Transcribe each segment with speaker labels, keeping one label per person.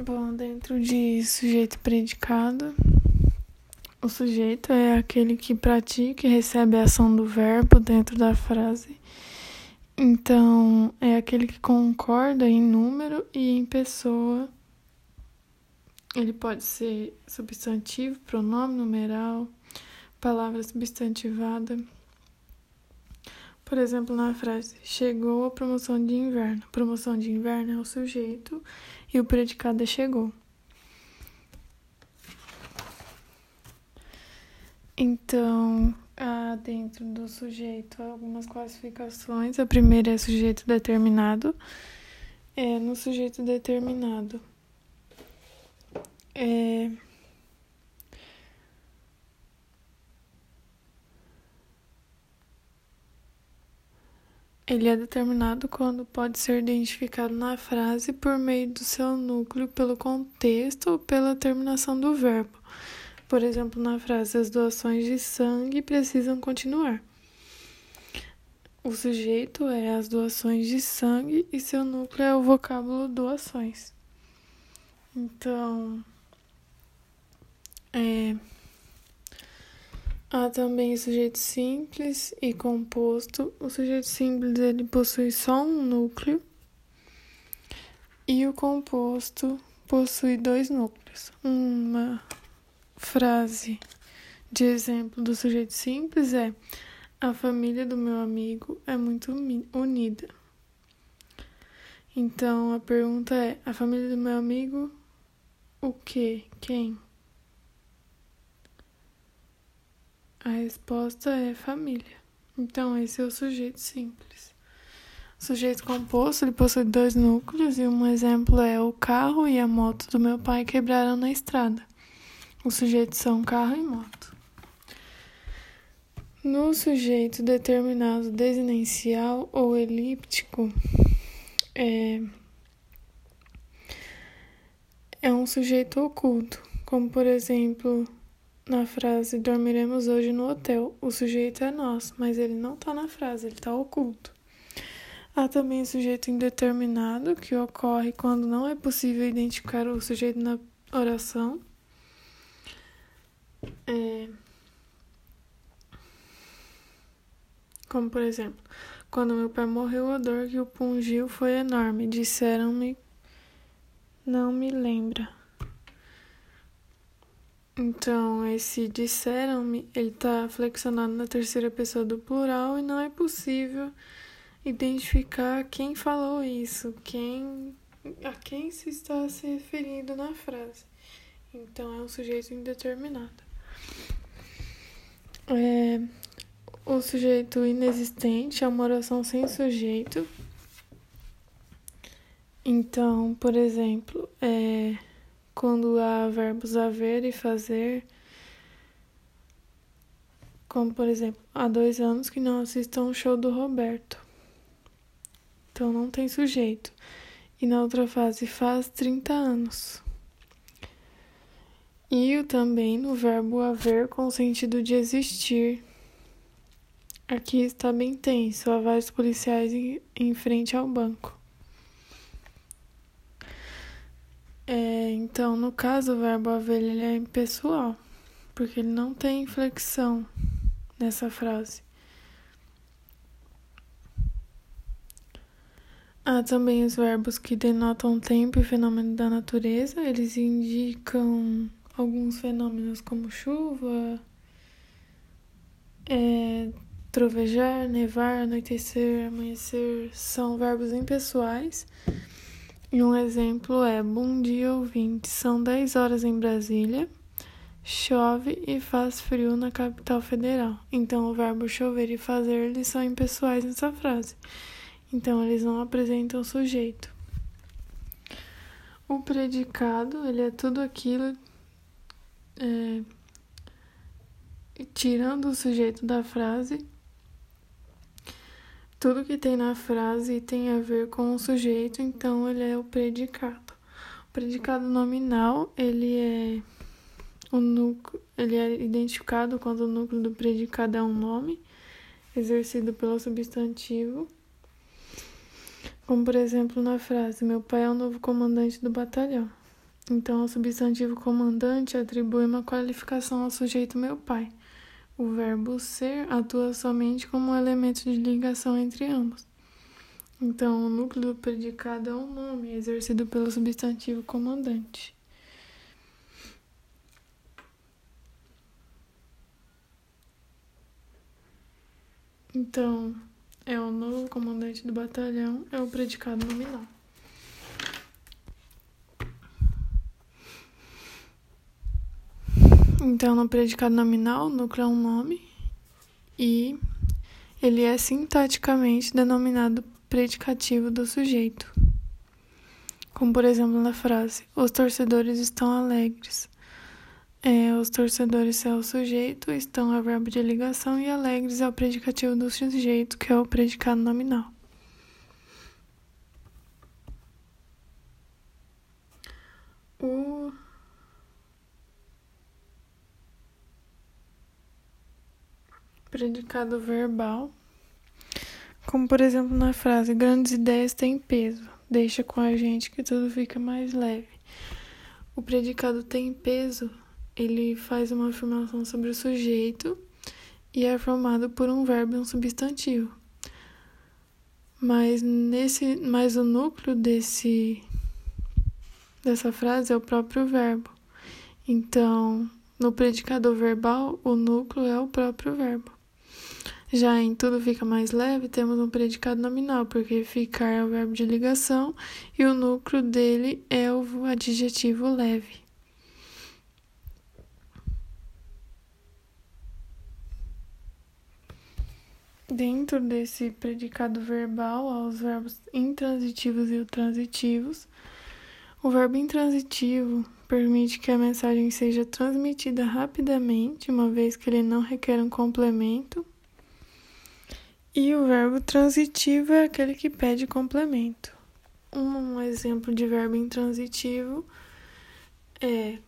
Speaker 1: Bom, dentro de sujeito predicado, o sujeito é aquele que pratica e recebe a ação do verbo dentro da frase. Então, é aquele que concorda em número e em pessoa. Ele pode ser substantivo, pronome numeral, palavra substantivada. Por exemplo, na frase chegou a promoção de inverno. promoção de inverno é o sujeito e o predicado chegou. Então, há dentro do sujeito algumas classificações. A primeira é sujeito determinado. É, no sujeito determinado, é, Ele é determinado quando pode ser identificado na frase por meio do seu núcleo, pelo contexto ou pela terminação do verbo. Por exemplo, na frase as doações de sangue precisam continuar. O sujeito é as doações de sangue e seu núcleo é o vocábulo doações. Então, é Há também o sujeito simples e composto. O sujeito simples ele possui só um núcleo e o composto possui dois núcleos. Uma frase de exemplo do sujeito simples é: A família do meu amigo é muito unida. Então a pergunta é: A família do meu amigo, o que? Quem? A resposta é família. Então, esse é o sujeito simples. O sujeito composto ele possui dois núcleos e um exemplo é o carro e a moto do meu pai quebraram na estrada. Os sujeitos são carro e moto. No sujeito determinado desinencial ou elíptico, é, é um sujeito oculto, como por exemplo na frase dormiremos hoje no hotel, o sujeito é nós, mas ele não está na frase, ele está oculto. Há também o sujeito indeterminado, que ocorre quando não é possível identificar o sujeito na oração. É... Como, por exemplo, quando meu pai morreu, a dor que o pungiu foi enorme. Disseram-me, não me lembra. Então, esse disseram-me, ele está flexionado na terceira pessoa do plural e não é possível identificar quem falou isso, quem a quem se está se referindo na frase. Então, é um sujeito indeterminado. É, o sujeito inexistente é uma oração sem sujeito. Então, por exemplo, é quando há verbos haver e fazer, como por exemplo, há dois anos que não assisto a um show do Roberto. Então não tem sujeito. E na outra fase faz 30 anos. E o também no verbo haver com o sentido de existir. Aqui está bem tenso, há vários policiais em, em frente ao banco. É, então, no caso, o verbo haver ele é impessoal, porque ele não tem inflexão nessa frase. Há também os verbos que denotam tempo e fenômeno da natureza, eles indicam alguns fenômenos como chuva, é, trovejar, nevar, anoitecer, amanhecer, são verbos impessoais. E um exemplo é: Bom dia, ouvinte. São 10 horas em Brasília, chove e faz frio na capital federal. Então, o verbo chover e fazer eles são impessoais nessa frase. Então, eles não apresentam sujeito. O predicado, ele é tudo aquilo. É, tirando o sujeito da frase tudo que tem na frase tem a ver com o sujeito, então ele é o predicado. O predicado nominal, ele é o núcleo, ele é identificado quando o núcleo do predicado é um nome exercido pelo substantivo. Como por exemplo na frase: Meu pai é o novo comandante do batalhão. Então, o substantivo comandante atribui uma qualificação ao sujeito meu pai. O verbo ser atua somente como um elemento de ligação entre ambos. Então, o núcleo do predicado é um nome exercido pelo substantivo comandante. Então, é o novo comandante do batalhão, é o predicado nominal. Então, no predicado nominal, o núcleo é um nome e ele é sintaticamente denominado predicativo do sujeito. Como, por exemplo, na frase: Os torcedores estão alegres. É, os torcedores é o sujeito, estão é o verbo de ligação e alegres é o predicativo do sujeito, que é o predicado nominal. O predicado verbal, como por exemplo na frase: Grandes ideias têm peso, deixa com a gente que tudo fica mais leve. O predicado tem peso ele faz uma afirmação sobre o sujeito e é formado por um verbo e um substantivo. Mas nesse, mas o núcleo desse dessa frase é o próprio verbo. Então, no predicador verbal, o núcleo é o próprio verbo. Já em tudo fica mais leve, temos um predicado nominal, porque ficar é o verbo de ligação e o núcleo dele é o adjetivo leve. Dentro desse predicado verbal, aos verbos intransitivos e transitivos, o verbo intransitivo permite que a mensagem seja transmitida rapidamente, uma vez que ele não requer um complemento. E o verbo transitivo é aquele que pede complemento. Um exemplo de verbo intransitivo é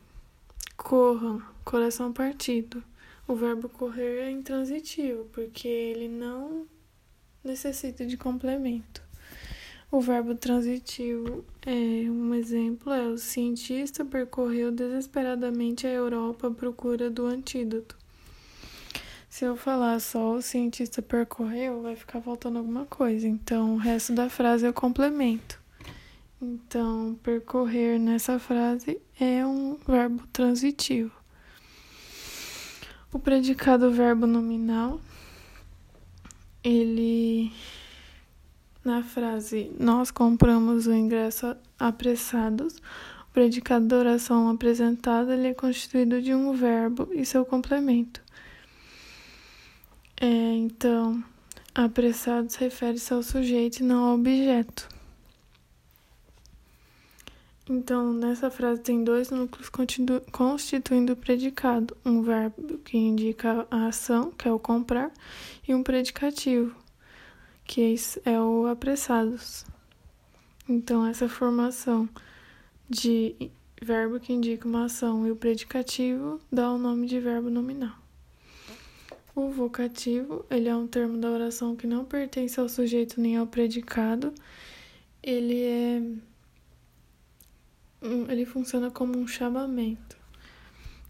Speaker 1: corram, coração partido. O verbo correr é intransitivo, porque ele não necessita de complemento. O verbo transitivo é um exemplo, é o cientista percorreu desesperadamente a Europa à procura do antídoto. Se eu falar só o cientista percorreu, vai ficar faltando alguma coisa. Então, o resto da frase é o complemento. Então, percorrer nessa frase é um verbo transitivo. O predicado verbo nominal, ele na frase nós compramos o ingresso apressados, o predicado da oração apresentada ele é constituído de um verbo e seu complemento. É, então, apressados refere-se ao sujeito e não ao objeto. Então, nessa frase tem dois núcleos constituindo o predicado: um verbo que indica a ação, que é o comprar, e um predicativo, que é o apressados. Então, essa formação de verbo que indica uma ação e o predicativo dá o nome de verbo nominal. O vocativo, ele é um termo da oração que não pertence ao sujeito nem ao predicado. Ele é ele funciona como um chamamento.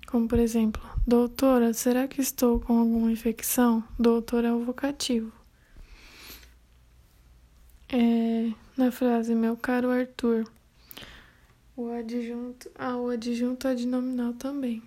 Speaker 1: Como, por exemplo, doutora, será que estou com alguma infecção? Doutor é o vocativo. É, na frase, meu caro Arthur, o adjunto, ah, o adjunto adnominal também.